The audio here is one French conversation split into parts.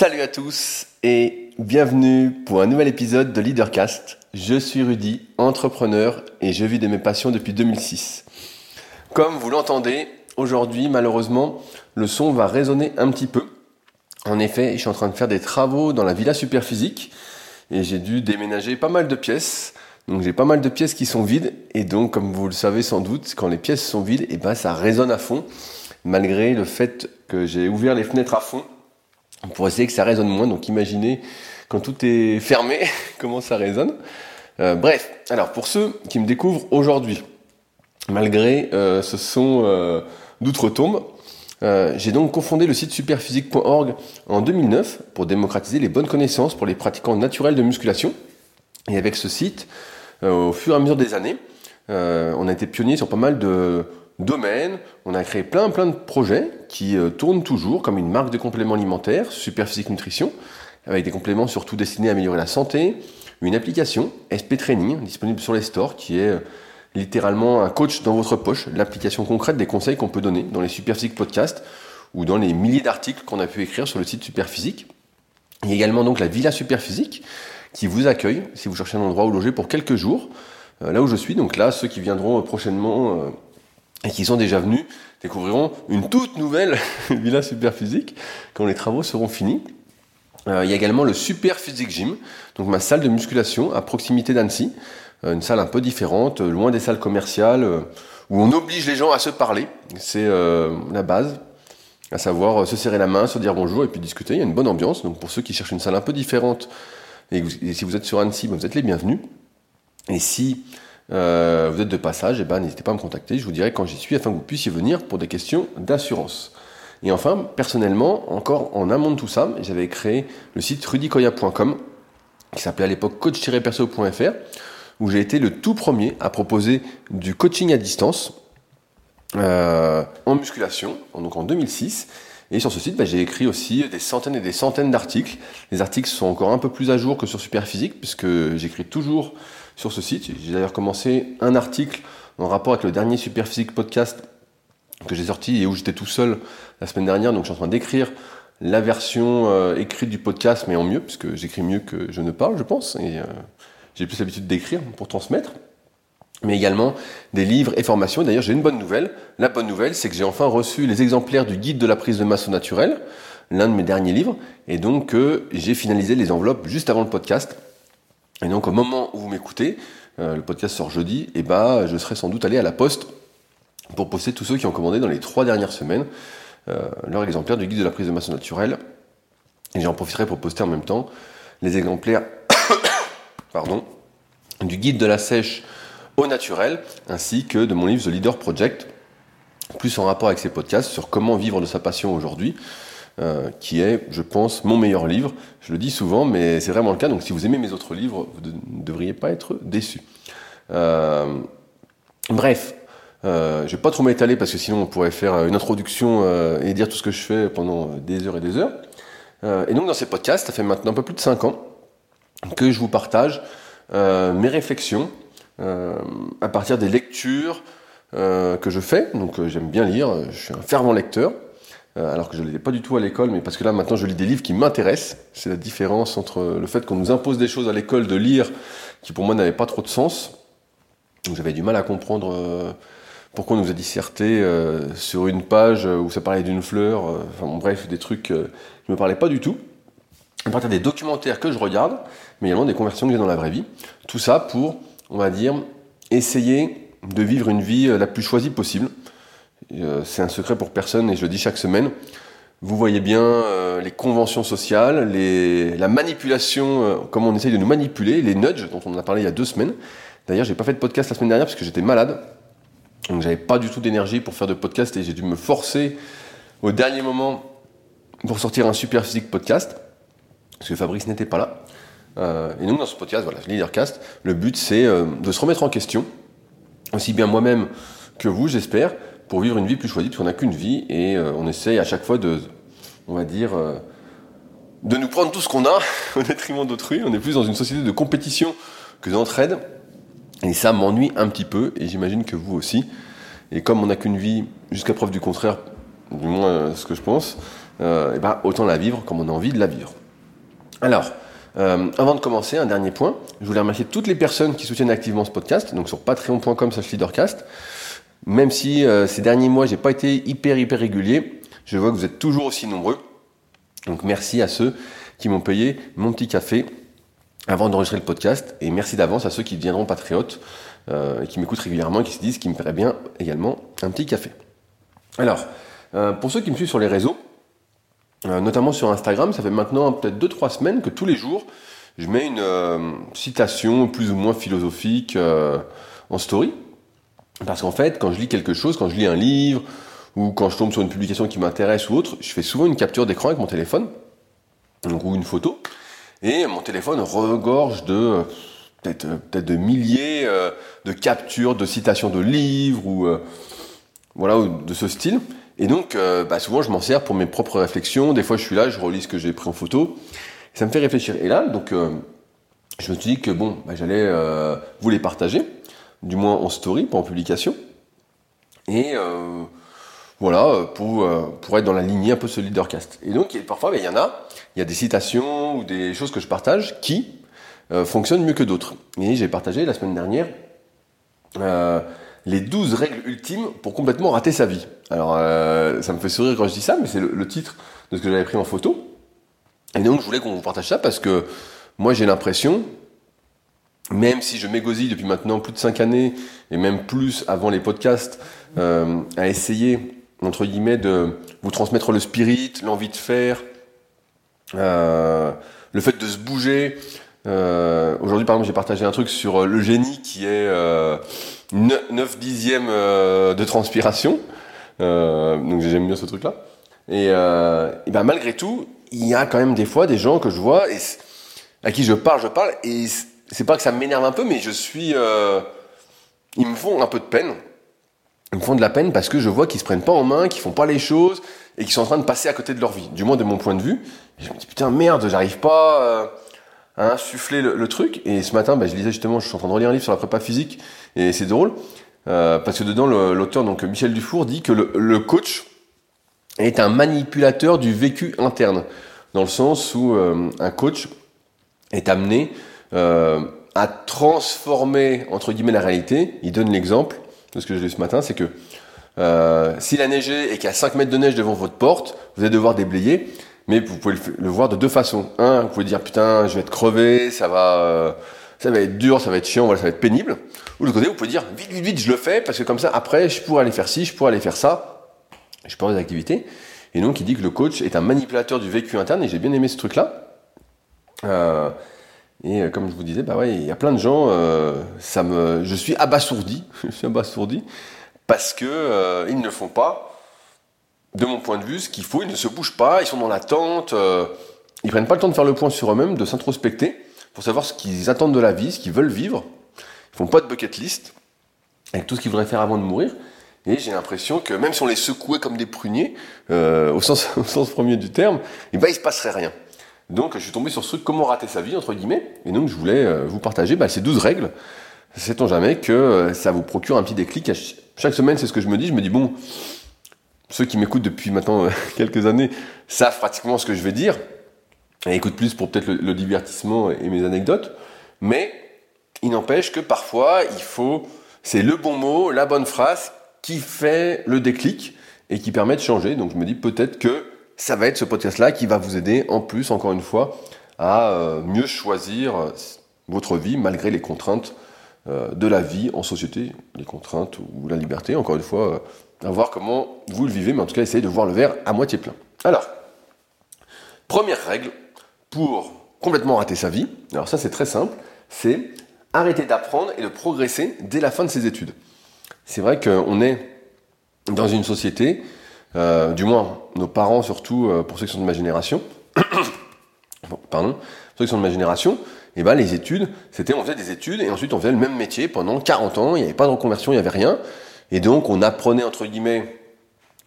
Salut à tous et bienvenue pour un nouvel épisode de Leadercast. Je suis Rudy, entrepreneur et je vis de mes passions depuis 2006. Comme vous l'entendez, aujourd'hui malheureusement le son va résonner un petit peu. En effet, je suis en train de faire des travaux dans la villa Superphysique et j'ai dû déménager pas mal de pièces. Donc j'ai pas mal de pièces qui sont vides et donc comme vous le savez sans doute, quand les pièces sont vides, eh ben ça résonne à fond malgré le fait que j'ai ouvert les fenêtres à fond pour essayer que ça résonne moins. Donc imaginez quand tout est fermé, comment ça résonne. Euh, bref, alors pour ceux qui me découvrent aujourd'hui, malgré euh, ce son euh, d'outre-tombe, j'ai donc confondé le site superphysique.org en 2009 pour démocratiser les bonnes connaissances pour les pratiquants naturels de musculation. Et avec ce site, au fur et à mesure des années, on a été pionnier sur pas mal de, domaine. On a créé plein plein de projets qui euh, tournent toujours comme une marque de compléments alimentaires, Superphysique Nutrition, avec des compléments surtout destinés à améliorer la santé, une application SP Training disponible sur les stores qui est euh, littéralement un coach dans votre poche, l'application concrète des conseils qu'on peut donner dans les Superphysique podcasts ou dans les milliers d'articles qu'on a pu écrire sur le site Superphysique. Il y a également donc la Villa Superphysique qui vous accueille si vous cherchez un endroit où loger pour quelques jours. Euh, là où je suis, donc là, ceux qui viendront prochainement et qui sont déjà venus découvriront une toute nouvelle villa super physique quand les travaux seront finis. Euh, il y a également le Super Physique Gym, donc ma salle de musculation à proximité d'Annecy, euh, une salle un peu différente, euh, loin des salles commerciales, où on oblige les gens à se parler. C'est la base, à savoir se serrer la main, se dire bonjour et puis discuter. Il y a une bonne ambiance. Donc pour ceux qui cherchent une salle un peu différente, et, si vous êtes sur Annecy, ben, vous êtes les bienvenus. Et si euh, vous êtes de passage, eh ben, n'hésitez pas à me contacter, je vous dirai quand j'y suis afin que vous puissiez venir pour des questions d'assurance. Et enfin, personnellement, encore en amont de tout ça, j'avais créé le site rudicoya.com, qui s'appelait à l'époque coach-perso.fr, où j'ai été le tout premier à proposer du coaching à distance euh, en musculation, donc en 2006. Et sur ce site, bah, j'ai écrit aussi des centaines et des centaines d'articles. Les articles sont encore un peu plus à jour que sur Superphysique, puisque j'écris toujours sur ce site. J'ai d'ailleurs commencé un article en rapport avec le dernier Superphysique podcast que j'ai sorti et où j'étais tout seul la semaine dernière. Donc je suis en train d'écrire la version euh, écrite du podcast, mais en mieux, puisque j'écris mieux que je ne parle, je pense. Et euh, j'ai plus l'habitude d'écrire pour transmettre. Mais également des livres et formations. D'ailleurs, j'ai une bonne nouvelle. La bonne nouvelle, c'est que j'ai enfin reçu les exemplaires du guide de la prise de masse au naturel, l'un de mes derniers livres. Et donc, euh, j'ai finalisé les enveloppes juste avant le podcast. Et donc au moment où vous m'écoutez, euh, le podcast sort jeudi, et bah je serai sans doute allé à la poste pour poster tous ceux qui ont commandé dans les trois dernières semaines euh, leur exemplaire du guide de la prise de masse naturelle. Et j'en profiterai pour poster en même temps les exemplaires pardon, du guide de la sèche au naturel, ainsi que de mon livre The Leader Project, plus en rapport avec ces podcasts sur comment vivre de sa passion aujourd'hui. Euh, qui est, je pense, mon meilleur livre. Je le dis souvent, mais c'est vraiment le cas. Donc si vous aimez mes autres livres, vous ne devriez pas être déçus. Euh, bref, euh, je vais pas trop m'étaler parce que sinon on pourrait faire une introduction euh, et dire tout ce que je fais pendant des heures et des heures. et donc dans ces podcasts, ça fait maintenant un peu plus de 5 ans que je vous partage mes réflexions à partir des lectures que je fais. Donc j'aime bien lire, je suis un fervent lecteur. Euh, alors que je ne l'étais pas du tout à l'école, mais parce que là maintenant je lis des livres qui m'intéressent. C'est la différence entre le fait qu'on nous impose des choses à l'école de lire qui pour moi n'avaient pas trop de sens. J'avais du mal à comprendre euh, pourquoi on nous a disserté euh, sur une page où ça parlait d'une fleur, enfin bon, bref, des trucs qui ne me parlaient pas du tout. À partir des documentaires que je regarde, mais également des conversions que j'ai dans la vraie vie. Tout ça pour, on va dire, essayer de vivre une vie la plus choisie possible. Euh, c'est un secret pour personne et je le dis chaque semaine. Vous voyez bien euh, les conventions sociales, la manipulation, euh, comment on essaye de nous manipuler, les nudges dont on a parlé il y a deux semaines. D'ailleurs, j'ai pas fait de podcast la semaine dernière parce que j'étais malade. Donc j'avais pas du tout d'énergie pour faire de podcast et j'ai dû me forcer au dernier moment pour sortir un super physique podcast parce que Fabrice n'était pas là. et donc dans ce podcast, voilà, Leadercast, le but c'est de se remettre en question, aussi bien moi-même que vous, j'espère, pour vivre une vie plus choisie, parce qu'on n'a qu'une vie, et euh, on essaye à chaque fois de, on va dire, euh, de nous prendre tout ce qu'on a au détriment d'autrui. On est plus dans une société de compétition que d'entraide, et ça m'ennuie un petit peu, et j'imagine que vous aussi. Et comme on n'a qu'une vie, jusqu'à preuve du contraire, du moins euh, ce que je pense, et ben, autant la vivre comme on a envie de la vivre. Alors, avant de commencer, un dernier point. Je voulais remercier toutes les personnes qui soutiennent activement ce podcast, donc sur patreon.com/leadercast. Même si ces derniers mois, j'ai pas été hyper hyper régulier, je vois que vous êtes toujours aussi nombreux. Donc merci à ceux qui m'ont payé mon petit café avant d'enregistrer le podcast. Et merci d'avance à ceux qui deviendront patriotes euh, qui m'écoutent régulièrement et qui se disent qu'il me ferait bien également un petit café. Alors, euh, pour ceux qui me suivent sur les réseaux, euh, notamment sur Instagram, ça fait maintenant peut-être 2-3 semaines que tous les jours, je mets une citation plus ou moins philosophique en story. Parce qu'en fait, quand je lis quelque chose, quand je lis un livre, ou quand je tombe sur une publication qui m'intéresse ou autre, je fais souvent une capture d'écran avec mon téléphone, donc, ou une photo, et mon téléphone regorge de peut-être peut de milliers euh, de captures, de citations de livres ou euh, voilà de ce style. Et donc, euh, bah, souvent, je m'en sers pour mes propres réflexions. Des fois, je suis là, je relis ce que j'ai pris en photo. Ça me fait réfléchir. Et là, donc, je me suis dit que bon, bah, j'allais vous les partager, du moins en story, pas en publication. Et voilà, pour, pour être dans la lignée un peu ce leadercast. Et donc, parfois, bah, il y en a, il y a des citations ou des choses que je partage qui euh, fonctionnent mieux que d'autres. Et j'ai partagé la semaine dernière euh, les 12 règles ultimes pour complètement rater sa vie. Alors, euh, ça me fait sourire quand je dis ça, mais c'est le, titre de ce que j'avais pris en photo. Et donc, je voulais qu'on vous partage ça parce que moi, j'ai l'impression, même si je m'égosille depuis maintenant plus de 5 années, et même plus avant les podcasts, à essayer, entre guillemets, de vous transmettre le spirit, l'envie de faire, euh, le fait de se bouger. Euh, Aujourd'hui, par exemple, j'ai partagé un truc sur euh, le génie qui est euh, 9 dixièmes euh, de transpiration. donc j'aime bien ce truc-là. Et, et, ben malgré tout, il y a quand même des fois des gens que je vois et à qui je parle, je parle, et c'est pas que ça m'énerve un peu, mais je suis, ils me font un peu de peine. Ils me font de la peine parce que je vois qu'ils se prennent pas en main, qu'ils font pas les choses et qu'ils sont en train de passer à côté de leur vie, du moins de mon point de vue. Je me dis putain merde, j'arrive pas euh, à insuffler le, truc. Et ce matin, bah, je lisais justement, je suis en train de relire un livre sur la prépa physique et c'est drôle euh, parce que dedans l'auteur donc Michel Dufour dit que le, coach est un manipulateur du vécu interne, dans le sens où euh, un coach est amené à transformer entre guillemets la réalité. Il donne l'exemple de ce que j'ai lu ce matin, c'est que euh, s'il a neigé et qu'il y a 5 mètres de neige devant votre porte, vous allez devoir déblayer. Mais vous pouvez le, voir de deux façons. Un, vous pouvez dire putain, je vais être crevé, ça va, euh, ça va être dur, ça va être chiant, voilà, ça va être pénible. Ou de l'autre côté, vous pouvez dire vite, vite, vite, je le fais parce que comme ça, après, je pourrais aller faire ci, je pourrais aller faire ça. Je avoir des activités. Et donc, il dit que le coach est un manipulateur du vécu interne et j'ai bien aimé ce truc-là. Euh, et comme je vous disais, bah ouais, il y a plein de gens, ça me, je suis abasourdi, je suis abasourdi parce que euh, ils ne font pas, de mon point de vue, ce qu'il faut. Ils ne se bougent pas, ils sont dans l'attente. Euh, ils prennent pas le temps de faire le point sur eux-mêmes, de s'introspecter pour savoir ce qu'ils attendent de la vie, ce qu'ils veulent vivre. Ils font pas de bucket list avec tout ce qu'ils voudraient faire avant de mourir. Et j'ai l'impression que même si on les secouait comme des pruniers, euh, au, sens, premier du terme, eh ben, il se passerait rien. Donc je suis tombé sur ce truc comment rater sa vie, entre guillemets, et donc je voulais euh, vous partager bah, ces 12 règles. Sait-on jamais que euh, ça vous procure un petit déclic chaque semaine, c'est ce que je me dis. Je me dis, bon, ceux qui m'écoutent depuis maintenant euh, quelques années savent pratiquement ce que je vais dire, et écoutent plus pour peut-être le, divertissement et mes anecdotes. Mais il n'empêche que parfois, il faut, c'est le bon mot, la bonne phrase qui fait le déclic et qui permet de changer. Donc je me dis peut-être que ça va être ce podcast-là qui va vous aider en plus, encore une fois, à euh, mieux choisir votre vie malgré les contraintes euh, de la vie en société, les contraintes ou la liberté, encore une fois, euh, à voir comment vous le vivez, mais en tout cas, essayez de voir le verre à moitié plein. Alors, première règle pour complètement rater sa vie, alors ça c'est très simple, c'est arrêter d'apprendre et de progresser dès la fin de ses études. C'est vrai qu'on est dans une société, euh, du moins nos parents surtout, pour ceux qui sont de ma génération, pardon, ceux qui sont de ma génération, et eh ben les études, c'était on faisait des études et ensuite on faisait le même métier pendant 40 ans, il n'y avait pas de reconversion, il n'y avait rien. Et donc on apprenait entre guillemets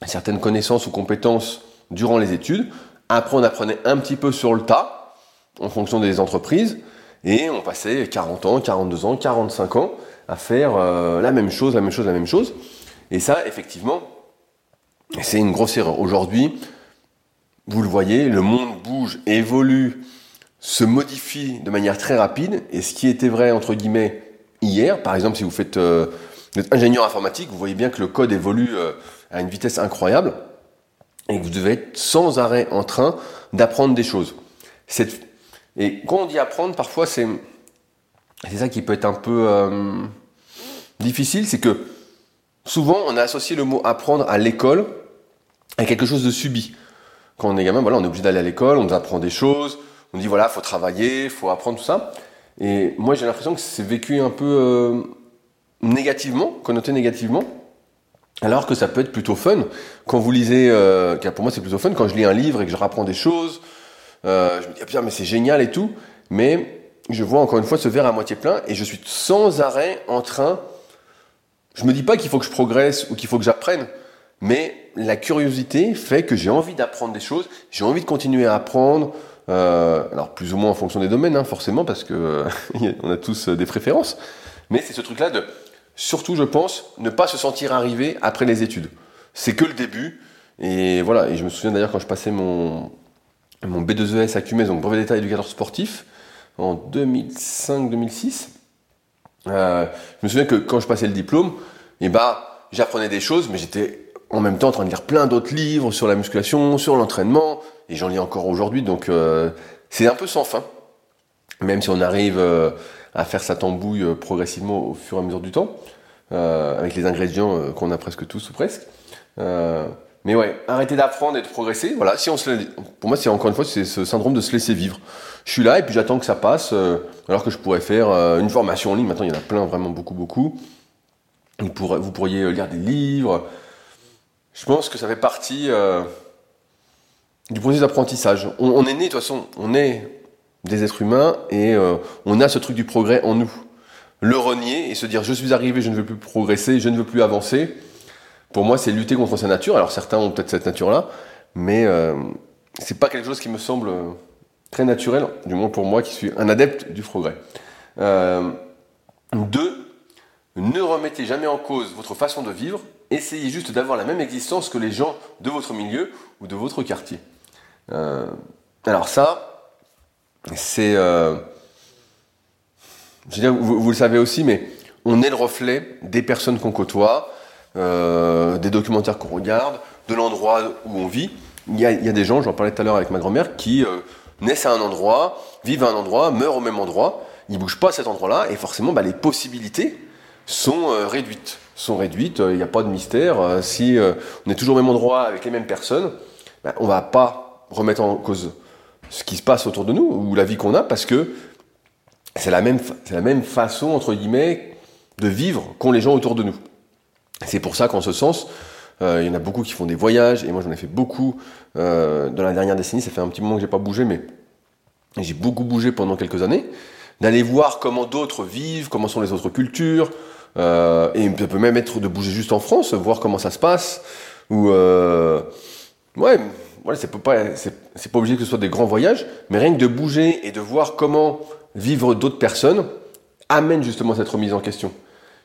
certaines connaissances ou compétences durant les études. Après on apprenait un petit peu sur le tas en fonction des entreprises et on passait 40 ans, 42 ans, 45 ans à faire euh, la même chose, la même chose, la même chose. Et ça, effectivement, c'est une grosse erreur. Aujourd'hui, vous le voyez, le monde bouge, évolue, se modifie de manière très rapide. Et ce qui était vrai, entre guillemets, hier, par exemple, si vous faites euh, ingénieur informatique, vous voyez bien que le code évolue euh, à une vitesse incroyable et que vous devez être sans arrêt en train d'apprendre des choses. Et quand on dit apprendre, parfois c'est c'est ça qui peut être un peu euh, difficile, c'est que souvent on a associé le mot apprendre à l'école à quelque chose de subi. Quand on est gamin, voilà, on est obligé d'aller à l'école, on nous apprend des choses, on dit voilà, faut travailler, faut apprendre tout ça. Et moi j'ai l'impression que c'est vécu un peu euh, négativement, connoté négativement. Alors que ça peut être plutôt fun. Quand vous lisez, euh, car pour moi c'est plutôt fun, quand je lis un livre et que je rapprends des choses, euh, je me dis, ah putain, mais c'est génial et tout. Mais je vois encore une fois ce verre à moitié plein et je suis sans arrêt en train. Je me dis pas qu'il faut que je progresse ou qu'il faut que j'apprenne, mais la curiosité fait que j'ai envie d'apprendre des choses, j'ai envie de continuer à apprendre. Euh, alors plus ou moins en fonction des domaines, hein, forcément, parce que on a tous des préférences. Mais c'est ce truc-là de, surtout, je pense, ne pas se sentir arrivé après les études. C'est que le début. Et voilà. Et je me souviens d'ailleurs quand je passais mon mon B2ES à Cumès, donc brevet d'état éducateur sportif, en 2005-2006. Euh, je me souviens que quand je passais le diplôme, eh bah, j'apprenais des choses, mais j'étais en même temps en train de lire plein d'autres livres sur la musculation, sur l'entraînement, et j'en lis encore aujourd'hui, donc euh, c'est un peu sans fin. Même si on arrive euh, à faire sa tambouille progressivement au fur et à mesure du temps, avec les ingrédients qu'on a presque tous ou presque. Mais ouais, arrêter d'apprendre et de progresser. Voilà, si on se, pour moi, c'est encore une fois, c'est ce syndrome de se laisser vivre. Je suis là et puis j'attends que ça passe, euh, alors que je pourrais faire euh, une formation en ligne. Maintenant, il y en a plein, vraiment beaucoup, beaucoup. Vous pourriez lire des livres. Je pense que ça fait partie euh, du processus d'apprentissage. On, est né, de toute façon, on est des êtres humains et on a ce truc du progrès en nous. Le renier et se dire je suis arrivé, je ne veux plus progresser, je ne veux plus avancer pour moi, c'est lutter contre sa nature. Alors certains ont peut-être cette nature-là, mais euh, c'est pas quelque chose qui me semble très naturel, du moins pour moi qui suis un adepte du progrès. Euh, deux, ne remettez jamais en cause votre façon de vivre. Essayez juste d'avoir la même existence que les gens de votre milieu ou de votre quartier. Euh, alors ça, c'est, euh, je veux dire, vous, vous, le savez aussi, mais on est le reflet des personnes qu'on côtoie. Euh, des documentaires qu'on regarde, de l'endroit où on vit. Il y, a, des gens, j'en parlais tout à l'heure avec ma grand-mère, qui euh, naissent à un endroit, vivent à un endroit, meurent au même endroit, ils bougent pas à cet endroit-là, et forcément, bah, les possibilités sont réduites. Sont réduites, il n'y a pas de mystère. si on est toujours au même endroit avec les mêmes personnes, bah, on va pas remettre en cause ce qui se passe autour de nous ou la vie qu'on a, parce que c'est la même, c'est la même façon entre guillemets de vivre qu'ont les gens autour de nous. C'est pour ça qu'en ce sens, euh, il y en a beaucoup qui font des voyages, et moi j'en ai fait beaucoup euh, dans la dernière décennie, ça fait un petit moment que j'ai pas bougé, mais j'ai beaucoup bougé pendant quelques années, d'aller voir comment d'autres vivent, comment sont les autres cultures, euh, et ça peut même être de bouger juste en France, voir comment ça se passe, ou euh, ouais, voilà, c'est pas, obligé que ce soit des grands voyages, mais rien que de bouger et de voir comment vivre d'autres personnes amène justement cette remise en question.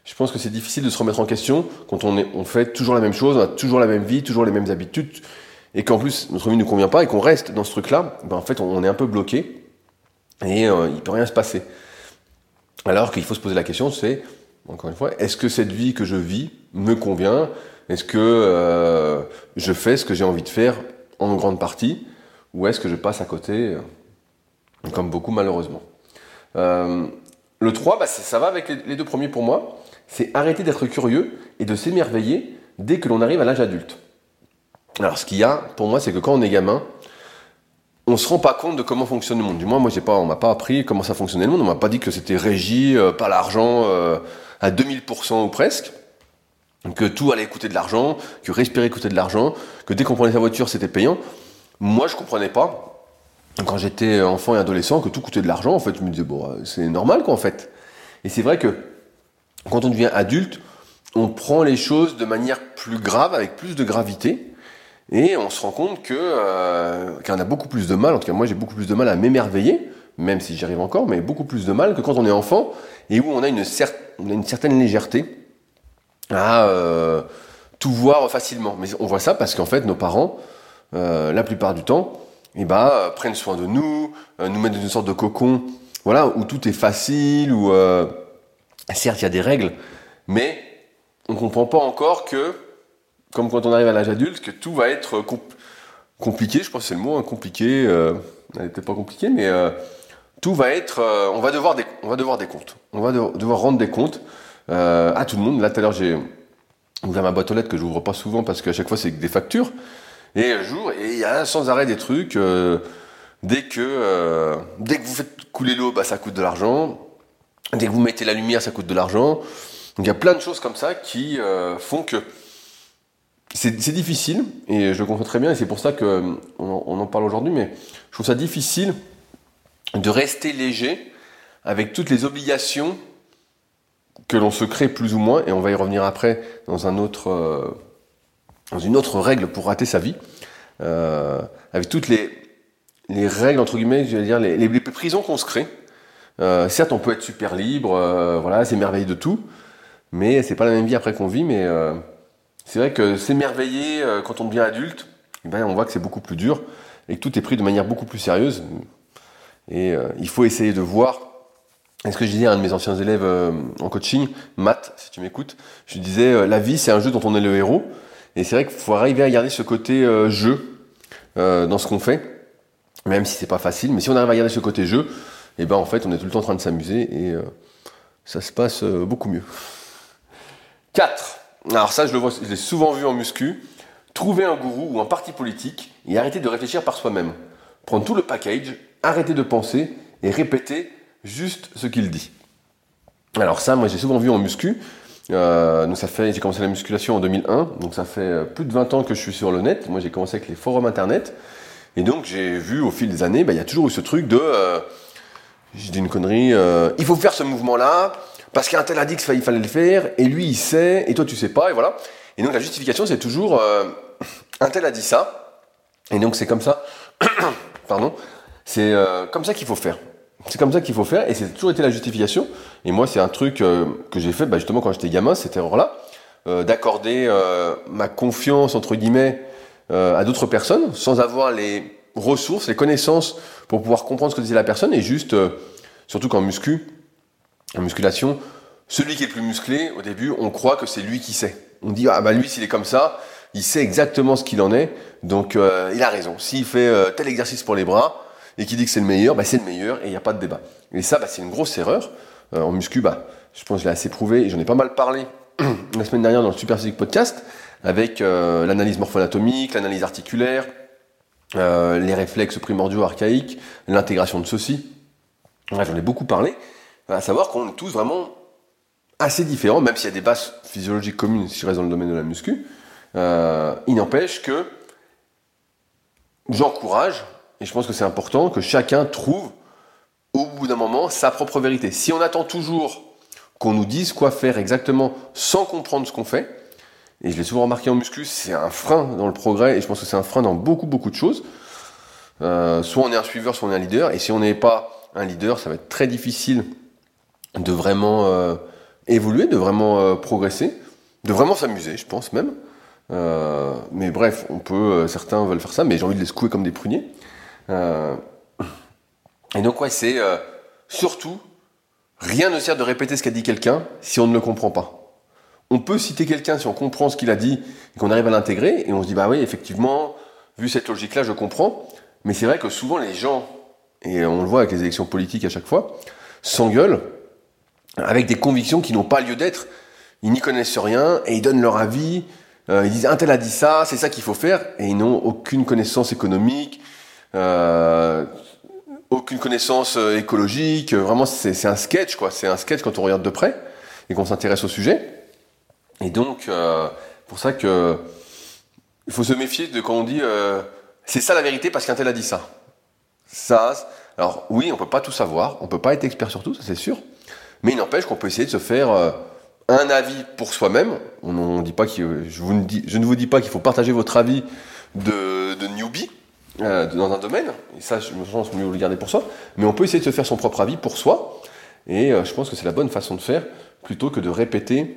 Je pense que c'est difficile de se remettre en question quand on fait toujours la même chose, on a toujours la même vie, toujours les mêmes habitudes, et qu'en plus notre vie ne nous convient pas et qu'on reste dans ce truc-là, ben en fait on est un peu bloqué et euh, il peut rien se passer. Alors qu'il faut se poser la question, c'est encore une fois, est-ce que cette vie que je vis me convient? Est-ce que euh, je fais ce que j'ai envie de faire en grande partie? Ou est-ce que je passe à côté, euh, comme beaucoup malheureusement? Euh, Le 3, bah, ça va avec les, deux premiers pour moi c'est arrêter d'être curieux et de s'émerveiller dès que l'on arrive à l'âge adulte. Alors ce qu'il y a, pour moi, c'est que quand on est gamin, on se rend pas compte de comment fonctionne le monde. Du moins, moi, on m'a pas appris comment ça fonctionnait le monde. On m'a pas dit que c'était régi euh, par l'argent à 2000% ou presque, que tout allait coûter de l'argent, que respirer coûtait de l'argent, que dès qu'on prenait sa voiture, c'était payant. Moi, je comprenais pas quand j'étais enfant et adolescent que tout coûtait de l'argent. En fait, je me disais bon, euh, c'est normal quoi en fait. Et c'est vrai que quand on devient adulte, on prend les choses de manière plus grave, avec plus de gravité, et on se rend compte que euh, qu'on a beaucoup plus de mal. En tout cas, moi, j'ai beaucoup plus de mal à m'émerveiller, même si j'y arrive encore, mais beaucoup plus de mal que quand on est enfant et où on a une, certaine légèreté à euh, tout voir facilement. Mais on voit ça parce qu'en fait, nos parents la plupart du temps, eh ben, prennent soin de nous, nous mettent dans une sorte de cocon, voilà, où tout est facile, où certes il y a des règles, mais on comprend pas encore que, comme quand on arrive à l'âge adulte, que tout va être compliqué, je pense que c'est le mot, hein, compliqué, euh, peut-être pas compliqué, mais euh, tout va être, euh, on va devoir des, on va devoir des comptes, on va devoir rendre des comptes euh, à tout le monde. Là tout à l'heure j'ai ouvert ma boîte aux lettres que j'ouvre pas souvent parce qu'à chaque fois c'est des factures, et un jour il y a sans arrêt des trucs. dès que dès que vous faites couler l'eau, bah ça coûte de l'argent. Dès que vous mettez la lumière, ça coûte de l'argent. Donc il y a plein de choses comme ça qui font que c'est difficile, et je le comprends très bien, et c'est pour ça qu'on on en parle aujourd'hui, mais je trouve ça difficile de rester léger avec toutes les obligations que l'on se crée plus ou moins, et on va y revenir après dans, un autre, euh, dans une autre règle pour rater sa vie, euh, avec toutes les, les règles, entre guillemets, je veux dire, les, les prisons qu'on se crée. Euh, certes, on peut être super libre, voilà, c'est merveilleux de tout, mais c'est pas la même vie après qu'on vit, mais c'est vrai que s'émerveiller quand on devient adulte, eh ben, on voit que c'est beaucoup plus dur et que tout est pris de manière beaucoup plus sérieuse. Et euh, il faut essayer de voir. Est-ce que je disais à un de mes anciens élèves euh, en coaching, Matt, si tu m'écoutes, je disais la vie c'est un jeu dont on est le héros. Et c'est vrai qu'il faut arriver à garder ce côté jeu dans ce qu'on fait, même si c'est pas facile. Mais si on arrive à garder ce côté jeu, et eh ben en fait on est tout le temps en train de s'amuser et ça se passe beaucoup mieux. 4. Alors ça, je le vois, je l'ai souvent vu en muscu. Trouver un gourou ou un parti politique et arrêter de réfléchir par soi-même. Prendre tout le package, arrêter de penser et répéter juste ce qu'il dit. Alors ça, moi j'ai souvent vu en muscu. Euh, ça fait, j'ai commencé la musculation en 2001, donc ça fait euh, plus de 20 ans que je suis sur le net. Moi j'ai commencé avec les forums internet, et donc j'ai vu au fil des années, bah, il y a toujours eu ce truc de, euh, j'ai dit une connerie, euh, il faut faire ce mouvement-là, parce qu'un tel a dit qu'il fallait le faire, et lui il sait, et toi tu sais pas, et voilà. Et donc la justification c'est toujours un tel a dit ça, et donc c'est comme ça, pardon, c'est euh, comme ça qu'il faut faire. C'est comme ça qu'il faut faire, et c'est toujours été la justification. Et moi c'est un truc euh, que j'ai fait bah, justement quand j'étais gamin, cette erreur-là, euh, d'accorder ma confiance entre guillemets à d'autres personnes, sans avoir les ressources, les connaissances pour pouvoir comprendre ce que disait la personne, et juste, surtout qu'en muscu, en musculation, celui qui est le plus musclé, au début, on croit que c'est lui qui sait. On dit, ah bah lui, s'il est comme ça, il sait exactement ce qu'il en est, donc il a raison. S'il fait tel exercice pour les bras, et qu'il dit que c'est le meilleur, bah, c'est le meilleur, et il n'y a pas de débat. Et ça, bah, c'est une grosse erreur. Euh, en muscu, bah, je pense que je l'ai assez prouvé, et j'en ai pas mal parlé la semaine dernière dans le Super Physique Podcast, avec l'analyse morpho-anatomique, l'analyse articulaire, les réflexes primordiaux archaïques, l'intégration de ceci. J'en ai beaucoup parlé à savoir qu'on est tous vraiment assez différents, même s'il y a des bases physiologiques communes, si je reste dans le domaine de la muscu, euh, il n'empêche que j'encourage, et je pense que c'est important, que chacun trouve au bout d'un moment sa propre vérité. Si on attend toujours qu'on nous dise quoi faire exactement sans comprendre ce qu'on fait, et je l'ai souvent remarqué en muscu, c'est un frein dans le progrès, et je pense que c'est un frein dans beaucoup beaucoup de choses. Euh, soit on est un suiveur, soit on est un leader, et si on n'est pas un leader, ça va être très difficile de vraiment euh, évoluer, de vraiment euh, progresser, de vraiment s'amuser, je pense même. Mais bref, certains veulent faire ça, mais j'ai envie de les secouer comme des pruniers. Et donc ouais, c'est surtout rien ne sert de répéter ce qu'a dit quelqu'un si on ne le comprend pas. On peut citer quelqu'un si on comprend ce qu'il a dit et qu'on arrive à l'intégrer et on se dit bah oui effectivement vu cette logique là je comprends. Mais c'est vrai que souvent les gens et on le voit avec les élections politiques à chaque fois s'engueulent avec des convictions qui n'ont pas lieu d'être. Ils n'y connaissent rien et ils donnent leur avis. Euh, ils disent un tel a dit ça, c'est ça qu'il faut faire, et ils n'ont aucune connaissance économique, euh, aucune connaissance euh, écologique. Vraiment, c'est un sketch, quoi. C'est un sketch quand on regarde de près et qu'on s'intéresse au sujet. Et donc, euh, pour ça que il faut se méfier de quand on dit euh, c'est ça la vérité parce qu'un tel a dit ça. Ça, alors oui, on peut pas tout savoir, on peut pas être expert sur tout, ça c'est sûr. Mais il n'empêche qu'on peut essayer de se faire euh, un avis pour soi-même. On, on, dit pas je, je ne vous dis pas qu'il faut partager votre avis de, de newbie euh, dans un domaine. Et ça, je me pense mieux le garder pour soi. Mais on peut essayer de se faire son propre avis pour soi. Et euh, je pense que c'est la bonne façon de faire plutôt que de répéter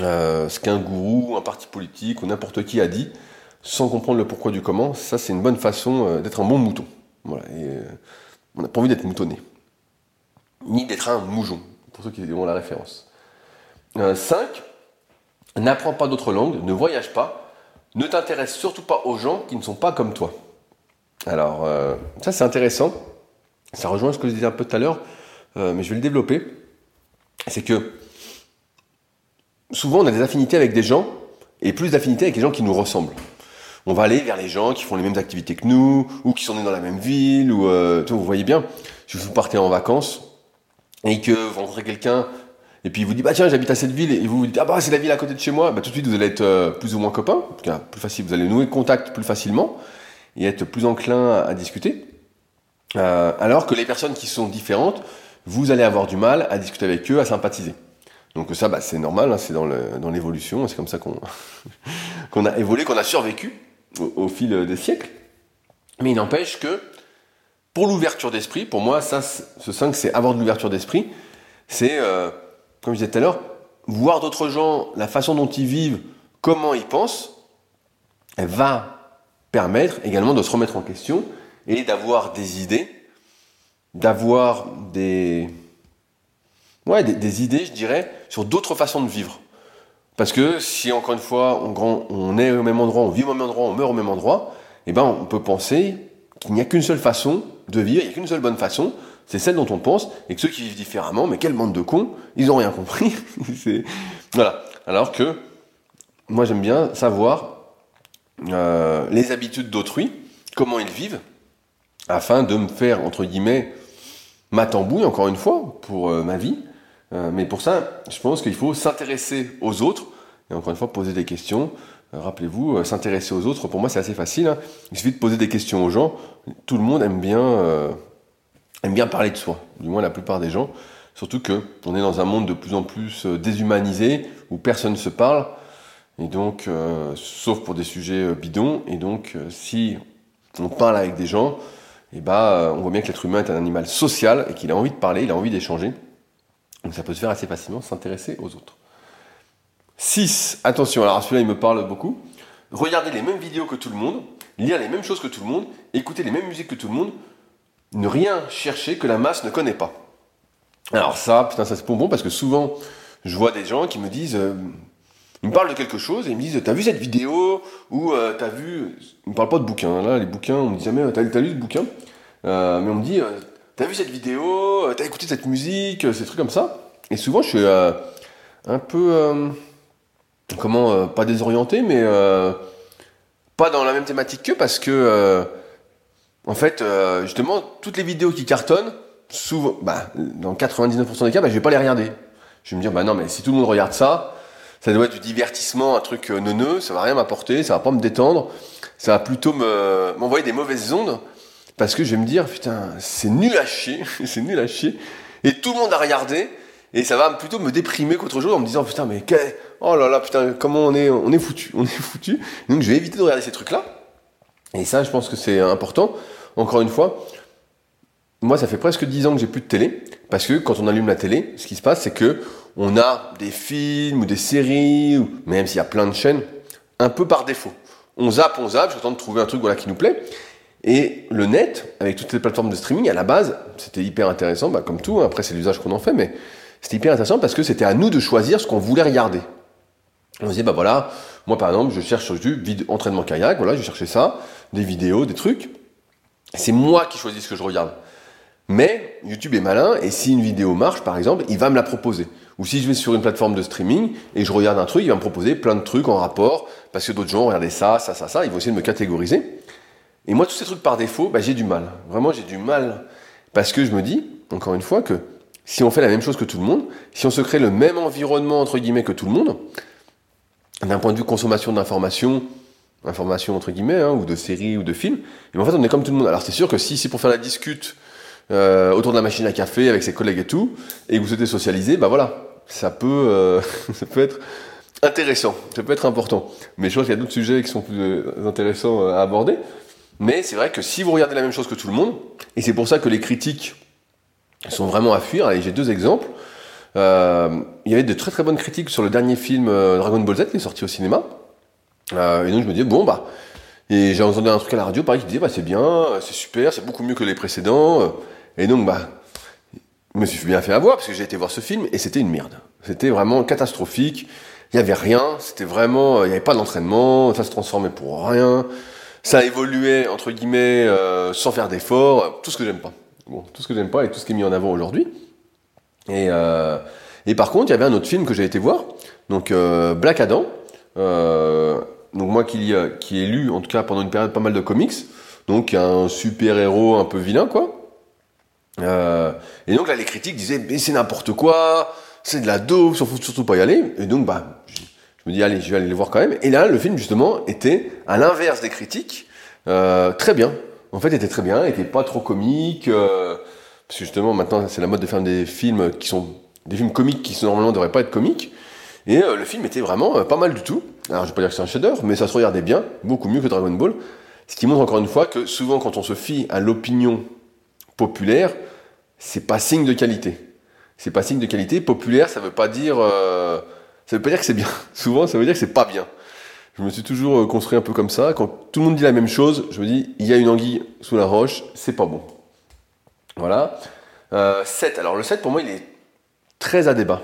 euh, ce qu'un gourou, un parti politique ou n'importe qui a dit sans comprendre le pourquoi du comment, ça c'est une bonne façon d'être un bon mouton. Voilà, et, on n'a pas envie d'être moutonné. Ni d'être un moujon, pour ceux qui ont la référence. 5. Euh, n'apprends pas d'autres langues, ne voyage pas, ne t'intéresse surtout pas aux gens qui ne sont pas comme toi. Alors, ça c'est intéressant. Ça rejoint ce que je disais un peu tout à l'heure, mais je vais le développer. C'est que souvent on a des affinités avec des gens et plus d'affinités avec les gens qui nous ressemblent on va aller vers les gens qui font les mêmes activités que nous, ou qui sont nés dans la même ville, ou euh, vous voyez bien, si vous partez en vacances et que vous rencontrez quelqu'un et puis il vous dit bah tiens j'habite à cette ville et vous vous dites ah bah c'est la ville à côté de chez moi, bah tout de suite vous allez être euh, plus ou moins copains, plus facile, vous allez nouer contact plus facilement et être plus enclin à, discuter. Euh, alors que les personnes qui sont différentes, vous allez avoir du mal à discuter avec eux, à sympathiser. Donc ça, bah, c'est normal, hein, c'est dans l'évolution, c'est comme ça qu'on qu'on a évolué, qu'on a survécu au, fil des siècles. Mais il n'empêche que pour l'ouverture d'esprit, pour moi, ça, ce 5, c'est avoir de l'ouverture d'esprit. C'est, euh, comme je disais tout à l'heure, voir d'autres gens, la façon dont ils vivent, comment ils pensent, elle va permettre également de se remettre en question et d'avoir des idées, d'avoir des, ouais, des, idées, je dirais, sur d'autres façons de vivre. Parce que si encore une fois on, est au même endroit, on vit au même endroit, on meurt au même endroit, eh ben on peut penser qu'il n'y a qu'une seule façon de vivre, il n'y a qu'une seule bonne façon, c'est celle dont on pense, et que ceux qui vivent différemment, mais quelle bande de cons, ils n'ont rien compris. voilà. Alors que moi j'aime bien savoir euh, les habitudes d'autrui, comment ils vivent, afin de me faire entre guillemets ma tambouille encore une fois pour euh, ma vie, euh, mais pour ça, je pense qu'il faut s'intéresser aux autres, et encore une fois, poser des questions. Rappelez-vous, s'intéresser aux autres, pour moi, c'est assez facile. Hein. Il suffit de poser des questions aux gens. Tout le monde aime bien, aime bien parler de soi, du moins la plupart des gens. Surtout que on est dans un monde de plus en plus déshumanisé, où personne ne se parle, et donc, sauf pour des sujets bidons. Et donc, si on parle avec des gens, et eh ben, on voit bien que l'être humain est un animal social et qu'il a envie de parler, il a envie d'échanger. Donc ça peut se faire assez facilement, s'intéresser aux autres. 6. Attention, alors celui-là il me parle beaucoup. Regarder les mêmes vidéos que tout le monde, lire les mêmes choses que tout le monde, écouter les mêmes musiques que tout le monde, ne rien chercher que la masse ne connaît pas. Alors ça, putain, ça c'est bonbon parce que souvent je vois des gens qui me disent, euh, ils me parlent de quelque chose et ils me disent, t'as vu cette vidéo ou euh, t'as vu, ils me parlent pas de bouquins. Là, les bouquins, on me dit jamais, t'as lu ce bouquin? Euh, Mais on me dit, t'as vu cette vidéo, euh, t'as écouté cette musique, euh, ces trucs comme ça? Et souvent, je suis euh, un peu, comment, pas désorienté, mais pas dans la même thématique que parce que, en fait, justement, toutes les vidéos qui cartonnent, souvent, bah, dans 99% des cas, bah, je vais pas les regarder. Je vais me dire, bah non, mais si tout le monde regarde ça, ça doit être du divertissement, un truc neuneux, ça va rien m'apporter, ça va pas me détendre, ça va plutôt m'envoyer des mauvaises ondes parce que je vais me dire, putain, c'est nul à chier, c'est nul à chier. Et tout le monde a regardé, et ça va plutôt me déprimer qu'autre chose en me disant, putain, mais oh là là, putain, comment on est, on est foutu, on est foutu. Donc je vais éviter de regarder ces trucs-là. Et ça, je pense que c'est important. Encore une fois, moi, ça fait presque 10 ans que j'ai plus de télé, parce que quand on allume la télé, ce qui se passe, c'est que on a des films ou des séries, ou même s'il y a plein de chaînes, un peu par défaut. On zappe, on zappe, j'attends de trouver un truc voilà, qui nous plaît. Et le net, avec toutes les plateformes de streaming, à la base, c'était hyper intéressant, bah, comme tout, hein. après c'est l'usage qu'on en fait, mais c'était hyper intéressant parce que c'était à nous de choisir ce qu'on voulait regarder. On se disait, bah voilà, moi par exemple, je cherche du entraînement kayak, voilà, je cherchais ça, des vidéos, des trucs. C'est moi qui choisis ce que je regarde. Mais YouTube est malin, et si une vidéo marche, par exemple, il va me la proposer. Ou si je vais sur une plateforme de streaming et je regarde un truc, il va me proposer plein de trucs en rapport, parce que d'autres gens regardaient ça, ça, ça, ça, ils vont essayer de me catégoriser. Et moi, tous ces trucs par défaut, bah, j'ai du mal. Vraiment, j'ai du mal. Parce que je me dis, encore une fois, que si on fait la même chose que tout le monde, si on se crée le même environnement, entre guillemets, que tout le monde, d'un point de vue consommation d'informations, informations entre guillemets, hein, ou de séries ou de films, et en fait, on est comme tout le monde. Alors, c'est sûr que si c'est pour faire la discute euh, autour de la machine à café avec ses collègues et tout, et que vous souhaitez socialiser, bah voilà, ça peut, euh, ça peut être intéressant, ça peut être important. Mais je pense qu'il y a d'autres sujets qui sont plus euh, intéressants à aborder. Mais c'est vrai que si vous regardez la même chose que tout le monde, et c'est pour ça que les critiques sont vraiment à fuir, et j'ai deux exemples. Il y avait de très très bonnes critiques sur le dernier film Dragon Ball Z qui est sorti au cinéma. Et donc je me dis, bon bah, Et j'ai entendu un truc à la radio, pareil, qui disait, bah, c'est bien, c'est super, c'est beaucoup mieux que les précédents. Et donc, bah, je me suis bien fait avoir parce que j'ai été voir ce film et c'était une merde. C'était vraiment catastrophique. Il y avait rien. C'était vraiment, il n'y avait pas d'entraînement. Ça se transformait pour rien. Ça évoluait entre guillemets euh, sans faire d'efforts. Tout ce que j'aime pas. Bon, tout ce que j'aime pas et tout ce qui est mis en avant aujourd'hui. Et euh, et par contre, il y avait un autre film que j'ai été voir. Donc euh, Black Adam. Euh, donc moi qui, qui ai lu en tout cas pendant une période pas mal de comics. Donc un super héros un peu vilain quoi. Euh, et donc là, les critiques disaient, mais c'est n'importe quoi, c'est de la dope, faut surtout pas y aller. Et donc, bah, je, me dis, allez, je vais aller le voir quand même. Et là, le film, justement, était à l'inverse des critiques, euh, très bien. En fait, était très bien, était pas trop comique, euh, parce que justement, maintenant, c'est la mode de faire des films qui sont des films comiques qui normalement devraient pas être comiques. Et euh, le film était vraiment euh, pas mal du tout. Alors, je vais pas dire que c'est un chef-d'œuvre, mais ça se regardait bien, beaucoup mieux que Dragon Ball. Ce qui montre encore une fois que souvent, quand on se fie à l'opinion populaire, c'est pas signe de qualité. C'est pas signe de qualité. Populaire, ça veut pas dire, euh, ça veut pas dire que c'est bien. Souvent, ça veut dire que c'est pas bien. Je me suis toujours euh, construit un peu comme ça. Quand tout le monde dit la même chose, je me dis, il y a une anguille sous la roche, c'est pas bon. Voilà. Euh, 7. Alors le 7, pour moi, il est très à débat.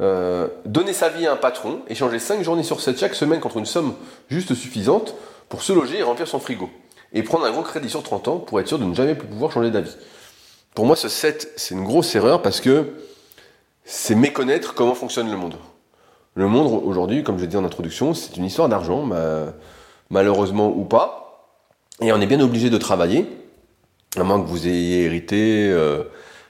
Euh, donner sa vie à un patron, échanger 5 journées sur 7 chaque semaine contre une somme juste suffisante pour se loger et remplir son frigo et prendre un gros crédit sur 30 ans pour être sûr de ne jamais pouvoir changer d'avis. Pour moi, ce 7, c'est une grosse erreur parce que c'est méconnaître comment fonctionne le monde. Le monde, aujourd'hui, comme je l'ai dit en introduction, c'est une histoire d'argent, malheureusement ou pas. Et on est bien obligé de travailler, à moins que vous ayez hérité euh,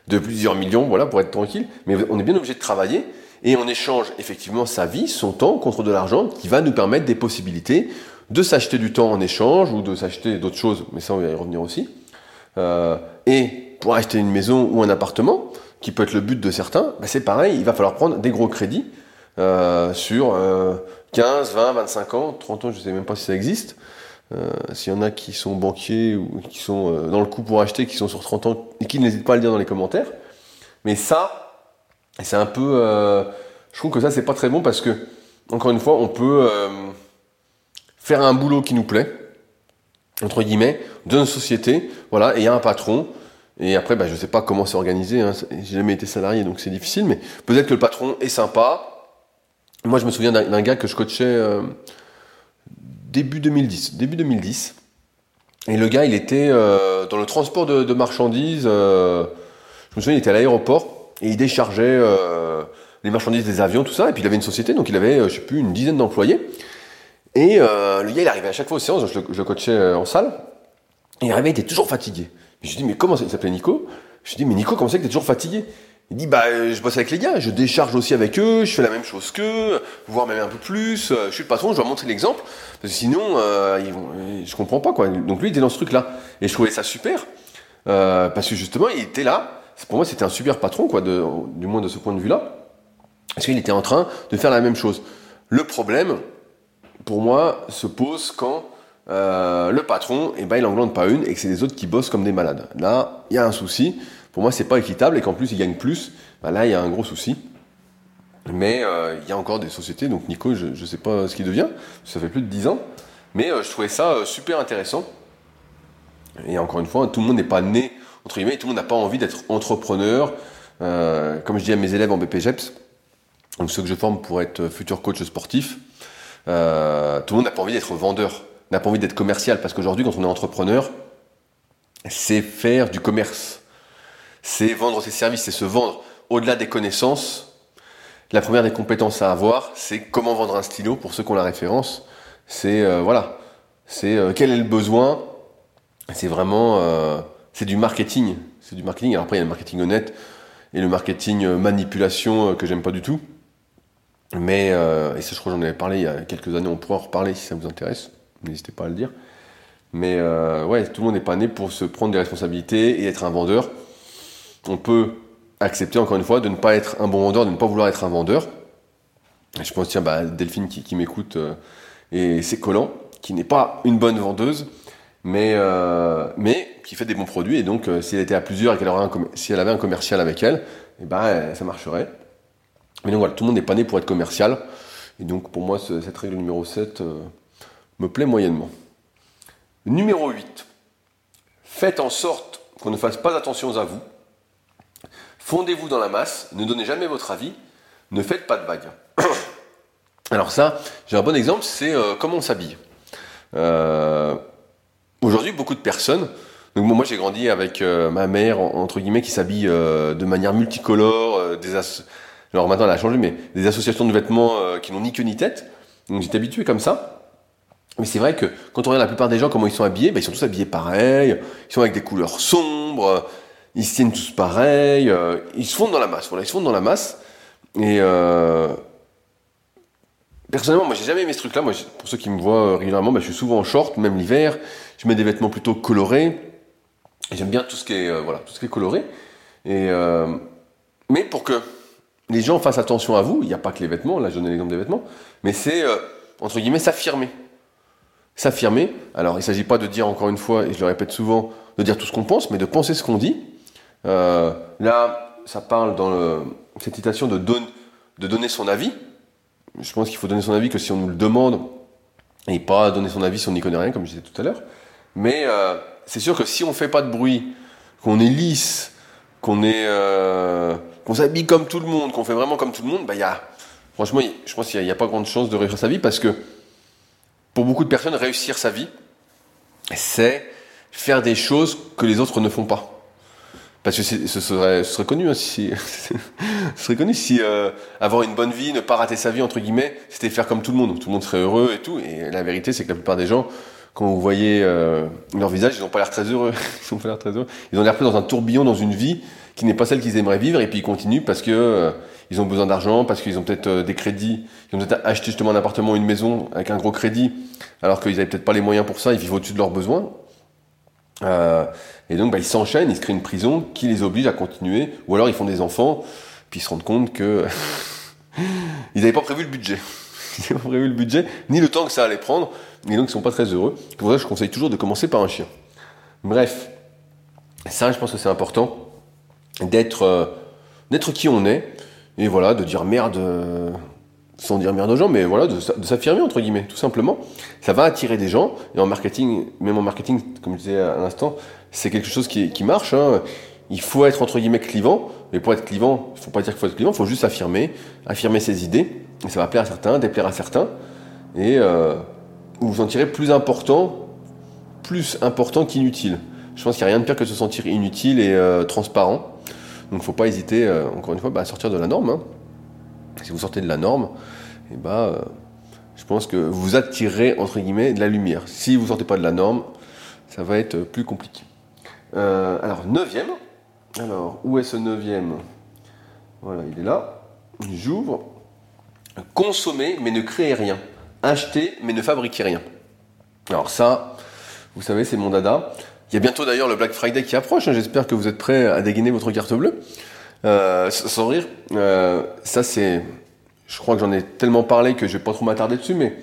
de plusieurs millions, voilà, pour être tranquille. Mais on est bien obligé de travailler et on échange effectivement sa vie, son temps contre de l'argent qui va nous permettre des possibilités de s'acheter du temps en échange ou de s'acheter d'autres choses, mais ça on va y revenir aussi. Euh, et pour acheter une maison ou un appartement, qui peut être le but de certains, bah c'est pareil, il va falloir prendre des gros crédits euh, sur euh, 15, 20, 25 ans, 30 ans, je ne sais même pas si ça existe. Euh, S'il y en a qui sont banquiers ou qui sont euh, dans le coup pour acheter, qui sont sur 30 ans, et qui n'hésitent pas à le dire dans les commentaires. Mais ça, c'est un peu... Euh, je trouve que ça, c'est pas très bon parce que, encore une fois, on peut faire un boulot qui nous plaît, entre guillemets, d'une société, voilà, et il y a un patron, et après, bah, je sais pas comment c'est organisé, hein, j'ai jamais été salarié, donc c'est difficile, mais peut-être que le patron est sympa. Moi, je me souviens d'un gars que je coachais euh, début 2010, début 2010, et le gars, il était euh, dans le transport de, de marchandises, euh, je me souviens, il était à l'aéroport, et il déchargeait euh, les marchandises des avions, tout ça, et puis il avait une société, donc il avait, euh, je sais plus, une dizaine d'employés, et euh, le gars, il arrivait à chaque fois aux séances, je le, coachais en salle, et il arrivait, il était toujours fatigué. Je lui dis, mais comment ça Il s'appelait Nico? Je lui dis, mais Nico, comment c'est que t'es toujours fatigué? Il dit, bah, je bosse avec les gars, je décharge aussi avec eux, je fais la même chose qu'eux, voire même un peu plus. Je suis le patron, je dois montrer l'exemple, parce que sinon, euh, ils comprends pas, quoi. Donc lui, il était dans ce truc-là. Et je trouvais ça super, parce que justement, il était là. Pour moi, c'était un super patron, quoi, du moins de ce point de vue-là. Parce qu'il était en train de faire la même chose. Le problème, pour moi, se pose quand euh, le patron, eh ben, il n'englande pas une et que c'est les autres qui bossent comme des malades. Là, il y a un souci. Pour moi, c'est pas équitable et qu'en plus, il gagne plus. Ben là, il y a un gros souci. Mais euh, il y a encore des sociétés, donc Nico, je ne sais pas ce qu'il devient, ça fait plus de 10 ans, mais euh, je trouvais ça super intéressant. Et encore une fois, tout le monde n'est pas né, entre guillemets, tout le monde n'a pas envie d'être entrepreneur. Euh, comme je dis à mes élèves en BPGEPS, donc ceux que je forme pour être futur coach sportif, euh, tout le monde n'a pas envie d'être vendeur, n'a pas envie d'être commercial, parce qu'aujourd'hui, quand on est entrepreneur, c'est faire du commerce, c'est vendre ses services, c'est se vendre au-delà des connaissances. La première des compétences à avoir, c'est comment vendre un stylo pour ceux qui ont la référence. C'est euh, voilà, c'est quel est le besoin. C'est vraiment, c'est du marketing, c'est du marketing. Alors après, il y a le marketing honnête et le marketing euh, manipulation euh, que j'aime pas du tout. Mais, euh, et ça je crois que j'en avais parlé il y a quelques années, on pourra en reparler si ça vous intéresse, n'hésitez pas à le dire. Mais euh, ouais, tout le monde n'est pas né pour se prendre des responsabilités et être un vendeur. On peut accepter encore une fois de ne pas être un bon vendeur, de ne pas vouloir être un vendeur. Je pense tiens bah, Delphine qui, m'écoute et c'est Collant, qui n'est pas une bonne vendeuse, mais, mais qui fait des bons produits. Et donc euh, si elle était à plusieurs et qu'elle un si elle avait un commercial avec elle, et ben euh, ça marcherait. Mais donc voilà, tout le monde n'est pas né pour être commercial. Et donc pour moi, ce- cette règle numéro 7 euh, me plaît moyennement. Numéro 8. Faites en sorte qu'on ne fasse pas attention à vous. Fondez-vous dans la masse, ne donnez jamais votre avis, ne faites pas de vagues. Alors ça, j'ai un bon exemple, c'est comment on s'habille. Aujourd'hui, beaucoup de personnes, donc moi j'ai grandi avec euh, ma mère, entre guillemets, qui s'habille de manière multicolore, des alors maintenant elle a changé, mais des associations de vêtements qui n'ont ni queue ni tête. Donc j'étais habitué comme ça. Mais c'est vrai que quand on regarde la plupart des gens, comment ils sont habillés, ben, ils sont tous habillés pareil, ils sont avec des couleurs sombres, ils se tiennent tous pareil, ils se fondent dans la masse. Voilà, ils se fondent dans la masse. Et personnellement, moi j'ai jamais aimé ce truc-là. Moi, pour ceux qui me voient euh, régulièrement, bah, je suis souvent en short, même l'hiver. Je mets des vêtements plutôt colorés. J'aime bien tout ce qui est euh, voilà, tout ce qui est coloré. Et euh, mais pour que les gens fassent attention à vous, il n'y a pas que les vêtements. Là, je donne l'exemple des vêtements, mais c'est entre guillemets s'affirmer. S'affirmer. Alors, il ne s'agit pas de dire encore une fois, et je le répète souvent, de dire tout ce qu'on pense, mais de penser ce qu'on dit. là, ça parle dans cette citation de, de donner son avis je pense qu'il faut donner son avis que si on nous le demande, et pas donner son avis si on n'y connaît rien, comme je disais tout à l'heure. Mais euh, c'est sûr que si on fait pas de bruit, qu'on est lisse, qu'on est, euh, qu'on s'habille comme tout le monde, qu'on fait vraiment comme tout le monde, bah y a, franchement, je pense qu'il n'y a, pas grande chance de réussir sa vie parce que pour beaucoup de personnes, réussir sa vie, c'est faire des choses que les autres ne font pas. Parce que ce serait, ce serait connu hein, si, ce serait connu si avoir une bonne vie, ne pas rater sa vie entre guillemets, c'était faire comme tout le monde. Tout le monde serait heureux et tout. Et la vérité, c'est que la plupart des gens, quand vous voyez euh, leur visage, ils n'ont pas l'air très heureux. ils ont pas l'air très heureux. Ils ont l'air pris dans un tourbillon, dans une vie qui n'est pas celle qu'ils aimeraient vivre. Et puis ils continuent parce que euh, ils ont besoin d'argent, parce qu'ils ont peut-être euh, des crédits, ils ont peut-être acheté justement un appartement, une maison avec un gros crédit, alors qu'ils n'avaient peut-être pas les moyens pour ça. Ils vivent au-dessus de leurs besoins. Et donc, bah, ils s'enchaînent, ils se créent une prison qui les oblige à continuer, ou alors ils font des enfants, puis ils se rendent compte que ils n'avaient pas prévu le budget. Ils n'avaient pas prévu le budget, ni le temps que ça allait prendre, et donc ils sont pas très heureux. Pour ça, je conseille toujours de commencer par un chien. Bref, ça, je pense que c'est important d'être euh, d'être qui on est, et voilà, de dire merde. Euh, sans dire merde aux gens, mais voilà, de, s'affirmer entre guillemets, tout simplement. Ça va attirer des gens, et en marketing, même en marketing, comme je disais à l'instant, c'est quelque chose qui, marche. Hein. Il faut être entre guillemets clivant, mais pour être clivant, il faut pas dire qu'il faut être clivant, il faut juste affirmer, affirmer ses idées, et ça va plaire à certains, déplaire à certains, et euh, vous sentirez plus important, plus important qu'inutile. Je pense qu'il n'y a rien de pire que de se sentir inutile et euh, transparent. Donc il ne faut pas hésiter, euh, encore une fois, bah, à sortir de la norme. Hein. Si vous sortez de la norme, eh ben, euh, je pense que vous attirez entre guillemets de la lumière. Si vous sortez pas de la norme, ça va être plus compliqué. Alors, neuvième. Alors, où est ce neuvième? Voilà, il est là. J'ouvre. Consommer, mais ne créez rien. Acheter, mais ne fabriquez rien. Alors ça, vous savez, c'est mon dada. Il y a bientôt d'ailleurs le Black Friday qui approche. Hein. J'espère que vous êtes prêts à dégainer votre carte bleue. Euh, sans rire, euh, ça c'est. Je crois que j'en ai tellement parlé que je vais pas trop m'attarder dessus, mais.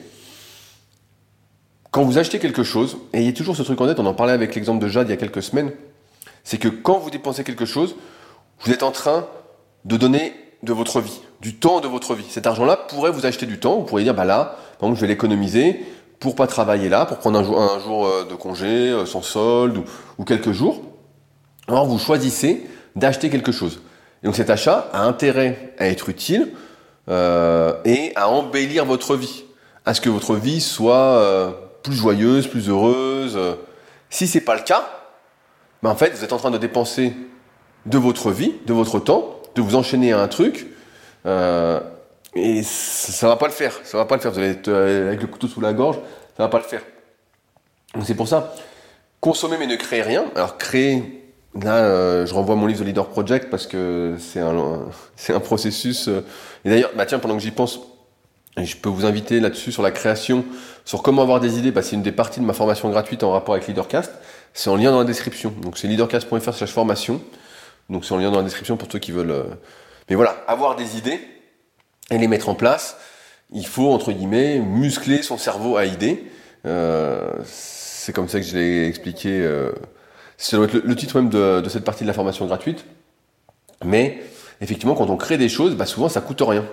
Quand vous achetez quelque chose, et il y a toujours ce truc en tête, on en parlait avec l'exemple de Jade il y a quelques semaines, c'est que quand vous dépensez quelque chose, vous êtes en train de donner de votre vie, du temps de votre vie. Cet argent-là pourrait vous acheter du temps. Vous pourriez dire, bah là, par je vais l'économiser pour pas travailler là, pour prendre un jour, un jour euh, de congé sans solde ou, ou quelques jours. Alors vous choisissez d'acheter quelque chose. Et donc cet achat a intérêt à être utile euh, et à embellir votre vie, à ce que votre vie soit euh, plus joyeuse, plus heureuse. Si c'est pas le cas, ben en fait vous êtes en train de dépenser de votre vie, de votre temps, de vous enchaîner à un truc. Euh, et ça, va pas le faire, ça va pas le faire. Vous allez être avec le couteau sous la gorge, ça va pas le faire. Donc c'est pour ça, consommer mais ne créer rien. Alors créer, Là, euh, je renvoie mon livre The Leader Project parce que c'est un, c'est un processus. Euh, et d'ailleurs, bah tiens, pendant que j'y pense, je peux vous inviter là-dessus sur la création, sur comment avoir des idées. Bah, c'est une des parties de ma formation gratuite en rapport avec Leadercast. C'est en lien dans la description. Donc c'est leadercast.fr formation. Donc c'est en lien dans la description pour ceux qui veulent. Euh, mais voilà, avoir des idées et les mettre en place. Il faut entre guillemets muscler son cerveau à idées. c'est comme ça que je l'ai expliqué ça doit être le, titre même de, cette partie de la formation gratuite. Mais effectivement, quand on crée des choses, bah souvent ça coûte rien.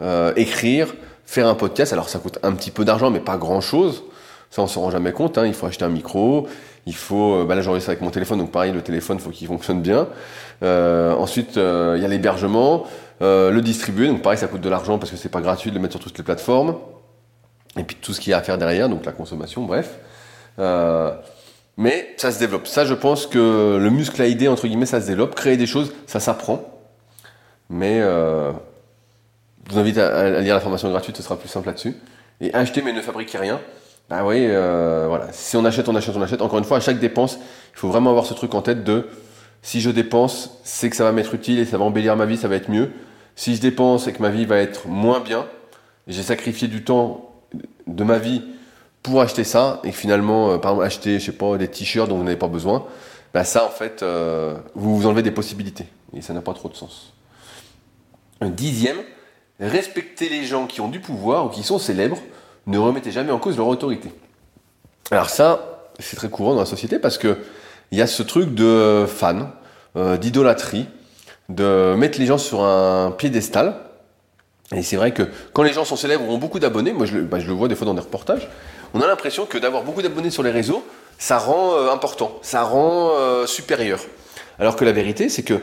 Euh, écrire, faire un podcast, alors ça coûte un petit peu d'argent, mais pas grand chose. Ça, on s'en rend jamais compte. Hein. Il faut acheter un micro. Il faut. Bah là, j'enregistre avec mon téléphone, donc pareil, le téléphone, faut qu'il fonctionne bien. ensuite, il y a l'hébergement, le distribuer. Donc pareil, ça coûte de l'argent parce que c'est pas gratuit de le mettre sur toutes les plateformes. Et puis tout ce qu'il y a à faire derrière, donc la consommation, bref. mais ça se développe. Ça, je pense que le muscle à idée, entre guillemets, ça se développe. Créer des choses, ça s'apprend. Mais euh, je vous invite à, lire la formation gratuite, ce sera plus simple là-dessus. Et acheter mais ne fabriquer rien. Bah oui, euh, voilà. Si on achète, on achète, on achète. Encore une fois, à chaque dépense, il faut vraiment avoir ce truc en tête de si je dépense, c'est que ça va m'être utile et ça va embellir ma vie, ça va être mieux. Si je dépense et que ma vie va être moins bien, j'ai sacrifié du temps de ma vie pour acheter ça et finalement, euh, par exemple, acheter, je sais pas, des t-shirts dont vous n'avez pas besoin, bah ça, en fait, euh, vous vous enlevez des possibilités et ça n'a pas trop de sens. Un dixième, respectez les gens qui ont du pouvoir ou qui sont célèbres, ne remettez jamais en cause leur autorité. Alors ça, c'est très courant dans la société parce que il y a ce truc de fan, euh, d'idolâtrie, de mettre les gens sur un piédestal. Et c'est vrai que quand les gens sont célèbres ont beaucoup d'abonnés, moi je le, bah, je le, vois des fois dans des reportages, on a l'impression que d'avoir beaucoup d'abonnés sur les réseaux, ça rend euh, important, ça rend euh, supérieur. Alors que la vérité, c'est que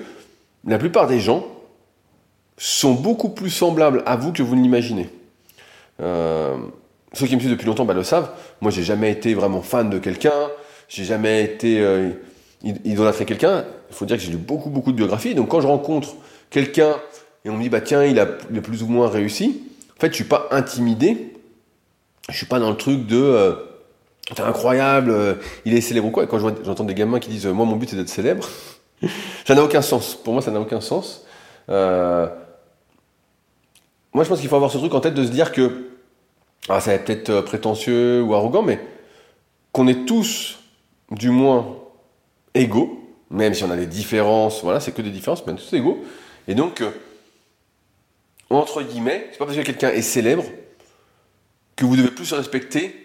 la plupart des gens sont beaucoup plus semblables à vous que vous ne l'imaginez. Euh, ceux qui me suivent depuis longtemps bah, le savent. Moi, j'ai jamais été vraiment fan de quelqu'un. J'ai jamais été euh, idolâtré quelqu'un. Il faut dire que j'ai lu beaucoup, beaucoup de biographies. Donc, quand je rencontre quelqu'un et on me dit, bah tiens, il a, plus ou moins réussi. En fait, je suis pas intimidé. Je suis pas dans le truc de, euh, c'est incroyable, euh, il est célèbre ou quoi. Et quand j'entends des gamins qui disent, moi, mon but c'est d'être célèbre, ça n'a aucun sens. Pour moi, ça n'a aucun sens. Euh, moi, je pense qu'il faut avoir ce truc en tête de se dire que, ah, ça va être peut-être euh, prétentieux ou arrogant, mais qu'on est tous, du moins, égaux, même si on a des différences, voilà, c'est que des différences, mais on est tous égaux. Et donc, euh, entre guillemets, c'est pas parce que quelqu'un est célèbre que vous devez plus respecter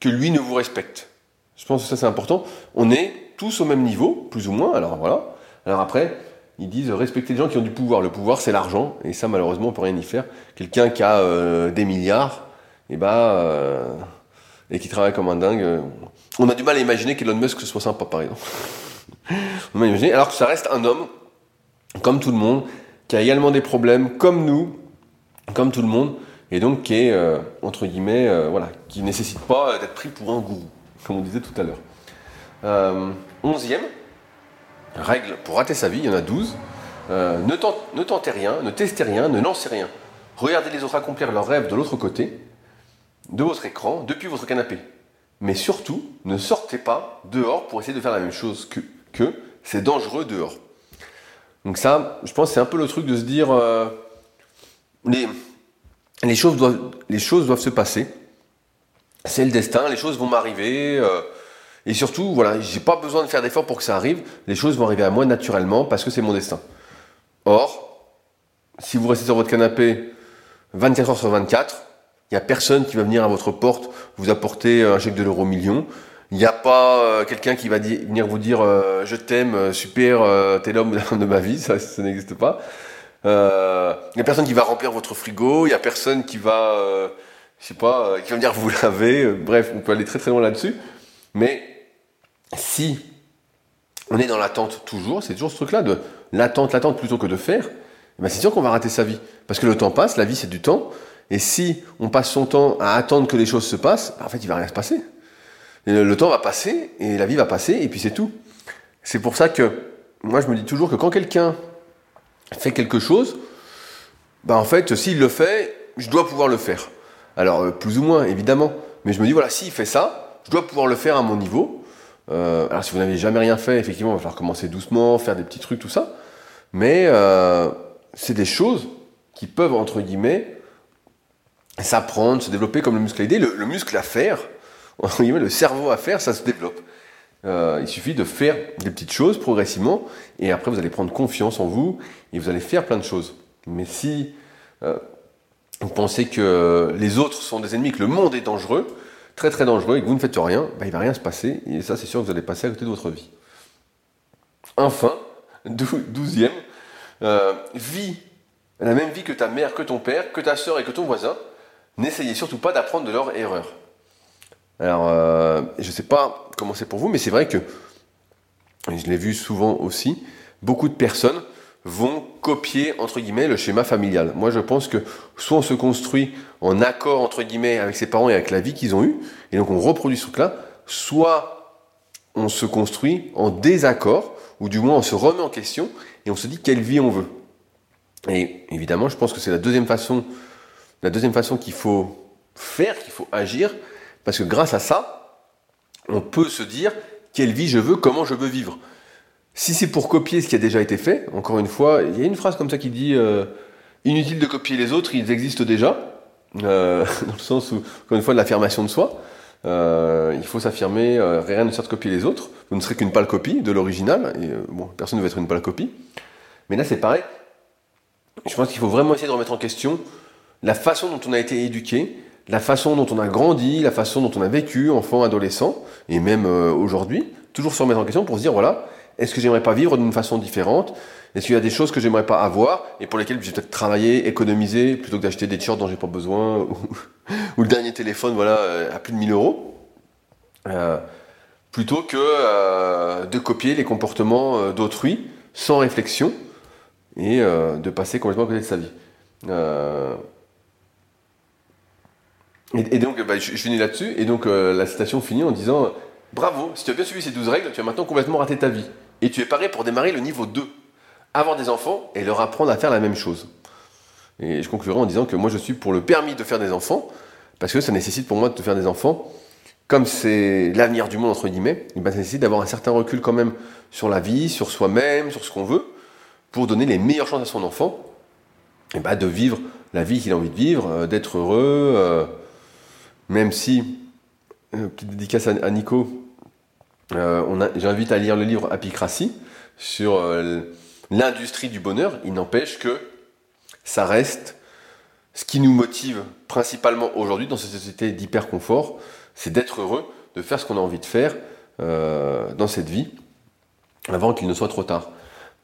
que lui ne vous respecte. Je pense que ça c'est important. On est tous au même niveau, plus ou moins. Alors voilà. Alors après, ils disent respecter les gens qui ont du pouvoir. Le pouvoir, c'est l'argent, et ça, malheureusement, on peut rien y faire. Quelqu'un qui a euh, des milliards, et, bah, euh, et qui travaille comme un dingue, euh, on a du mal à imaginer qu'Elon Musk soit sympa, par exemple. on imaginer, alors que ça reste un homme, comme tout le monde, qui a également des problèmes, comme nous, comme tout le monde, et donc qui est, entre guillemets, voilà, qui nécessite pas d'être pris pour un gourou, comme on disait tout à l'heure. onzième, Règle pour rater sa vie, il y en a 12. Euh, ne, tentez rien, ne testez rien, ne lancez rien. Regardez les autres accomplir leurs rêves de l'autre côté, de votre écran, depuis votre canapé. Mais surtout, ne sortez pas dehors pour essayer de faire la même chose que, c'est dangereux dehors. Donc ça, je pense c'est un peu le truc de se dire, euh, les, choses doivent, les choses doivent se passer. C'est le destin, les choses vont m'arriver. Euh, et surtout, voilà, j'ai pas besoin de faire d'efforts pour que ça arrive. Les choses vont arriver à moi naturellement parce que c'est mon destin. Or, si vous restez sur votre canapé 24 heures sur 24, il n'y a personne qui va venir à votre porte vous apporter un chèque de l'euro million. Il n'y a pas euh, quelqu'un qui va venir vous dire euh, je t'aime, euh, super, t'es l'homme de ma vie, ça, ça n'existe pas. Il n'y a personne qui va remplir votre frigo, il n'y a personne qui va, je sais pas, qui va venir vous laver. bref, on peut aller très très loin là-dessus. Mais si on est dans l'attente toujours, c'est toujours ce truc-là de l'attente, l'attente plutôt que de faire, eh ben c'est sûr qu'on va rater sa vie. Parce que le temps passe, la vie c'est du temps, et si on passe son temps à attendre que les choses se passent, ben, en fait il va rien se passer. le, temps va passer, et la vie va passer, et puis c'est tout. C'est pour ça que moi je me dis toujours que quand quelqu'un fait quelque chose, ben en fait s'il le fait, je dois pouvoir le faire. Alors euh, plus ou moins évidemment, mais je me dis voilà s'il fait ça, je dois pouvoir le faire à mon niveau, euh, alors si vous n'avez jamais rien fait, effectivement, il va falloir commencer doucement, faire des petits trucs, tout ça. Mais euh, c'est des choses qui peuvent, entre guillemets, s'apprendre, se développer comme le muscle à idée. Le, muscle à faire, le cerveau à faire, ça se développe. Euh, il suffit de faire des petites choses progressivement, et après vous allez prendre confiance en vous, et vous allez faire plein de choses. Mais si vous pensez que les autres sont des ennemis, que le monde est dangereux, très très dangereux et que vous ne faites rien, bah, il ne va rien se passer et ça c'est sûr que vous allez passer à côté de votre vie. Enfin, douzième, euh, vie, la même vie que ta mère, que ton père, que ta soeur et que ton voisin, n'essayez surtout pas d'apprendre de leurs erreurs. Alors, euh, je ne sais pas comment c'est pour vous, mais c'est vrai que, je l'ai vu souvent aussi, beaucoup de personnes vont copier, entre guillemets, le schéma familial. Moi, je pense que soit on se construit en accord, entre guillemets, avec ses parents et avec la vie qu'ils ont eue, et donc on reproduit ce truc-là, soit on se construit en désaccord, ou du moins on se remet en question, et on se dit quelle vie on veut. Et évidemment, je pense que c'est la deuxième façon, la deuxième façon qu'il faut faire, qu'il faut agir, parce que grâce à ça, on peut se dire quelle vie je veux, comment je veux vivre. Si c'est pour copier ce qui a déjà été fait, encore une fois, il y a une phrase comme ça qui dit euh, inutile de copier les autres, ils existent déjà, euh, dans le sens où, encore une fois, de l'affirmation de soi. Euh, il faut s'affirmer, rien ne sert de copier les autres, vous ne serez qu'une pâle copie de l'original, et bon, personne ne veut être une pâle copie. Mais là, c'est pareil. Je pense qu'il faut vraiment essayer de remettre en question la façon dont on a été éduqué, la façon dont on a grandi, la façon dont on a vécu, enfant, adolescent, et même aujourd'hui, toujours se remettre en question pour se dire, voilà, est-ce que j'aimerais pas vivre d'une façon différente? Est-ce qu'il y a des choses que j'aimerais pas avoir et pour lesquelles je vais peut-être travailler, économiser, plutôt que d'acheter des t-shirts dont j'ai pas besoin ou, le dernier téléphone voilà euh, à plus de 1000 euros euh, Plutôt que euh, de copier les comportements d'autrui sans réflexion et de passer complètement à côté de sa vie. Et, donc, bah, je, finis là-dessus, et donc la citation finit en disant Bravo, si tu as bien suivi ces 12 règles, tu as maintenant complètement raté ta vie. Et tu es paré pour démarrer le niveau 2. Avoir des enfants et leur apprendre à faire la même chose. Et je conclurai en disant que moi je suis pour le permis de faire des enfants, parce que ça nécessite pour moi de faire des enfants, comme c'est l'avenir du monde entre guillemets, ben, ça nécessite d'avoir un certain recul quand même sur la vie, sur soi-même, sur ce qu'on veut, pour donner les meilleures chances à son enfant, et ben, de vivre la vie qu'il a envie de vivre, euh, d'être heureux, euh, même si, euh, petite dédicace à Nico, euh, J'invite à lire le livre Apicratie sur euh, l'industrie du bonheur. Il n'empêche que ça reste ce qui nous motive principalement aujourd'hui dans cette société d'hyper-confort, c'est d'être heureux, de faire ce qu'on a envie de faire euh, dans cette vie avant qu'il ne soit trop tard.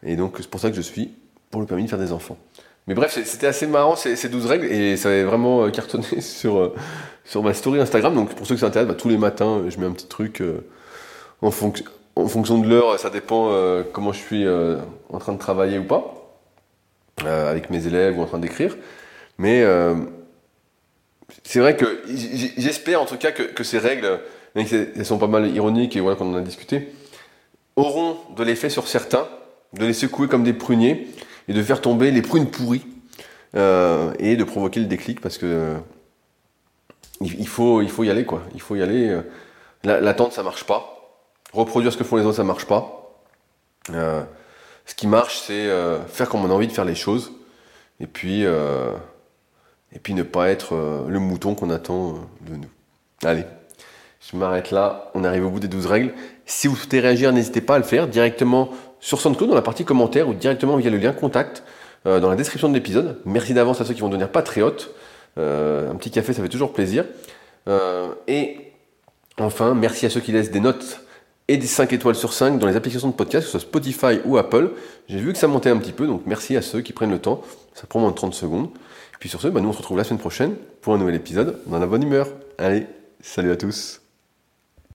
Et donc c'est pour ça que je suis pour le permis de faire des enfants. Mais bref, c'était assez marrant ces, ces 12 règles et ça avait vraiment cartonné sur, sur ma story Instagram. Donc pour ceux qui s'intéressent, bah, tous les matins, je mets un petit truc en, fonction de l'heure, ça dépend euh, comment je suis euh, en train de travailler ou pas, euh, avec mes élèves ou en train d'écrire. Mais c'est vrai que j'espère en tout cas que, ces règles, même si elles sont pas mal ironiques et voilà qu'on en a discuté, auront de l'effet sur certains, de les secouer comme des pruniers et de faire tomber les prunes pourries et de provoquer le déclic parce que il, faut, il faut y aller quoi. Il faut y aller. L'attente, ça marche pas reproduire ce que font les autres, ça marche pas. Euh, ce qui marche, c'est euh, faire comme on a envie de faire les choses, et puis, euh, et puis ne pas être le mouton qu'on attend de nous. Allez, je m'arrête là, on arrive au bout des 12 règles. Si vous souhaitez réagir, n'hésitez pas à le faire directement sur SoundCloud dans la partie commentaires ou directement via le lien contact dans la description de l'épisode. Merci d'avance à ceux qui vont devenir patriotes. un petit café, ça fait toujours plaisir. et enfin, merci à ceux qui laissent des notes et des 5 étoiles sur 5 dans les applications de podcast, que ce soit Spotify ou Apple. J'ai vu que ça montait un petit peu, donc merci à ceux qui prennent le temps. Ça prend moins de 30 secondes. Et puis sur ce, bah, nous on se retrouve la semaine prochaine pour un nouvel épisode dans la bonne humeur. Allez, salut à tous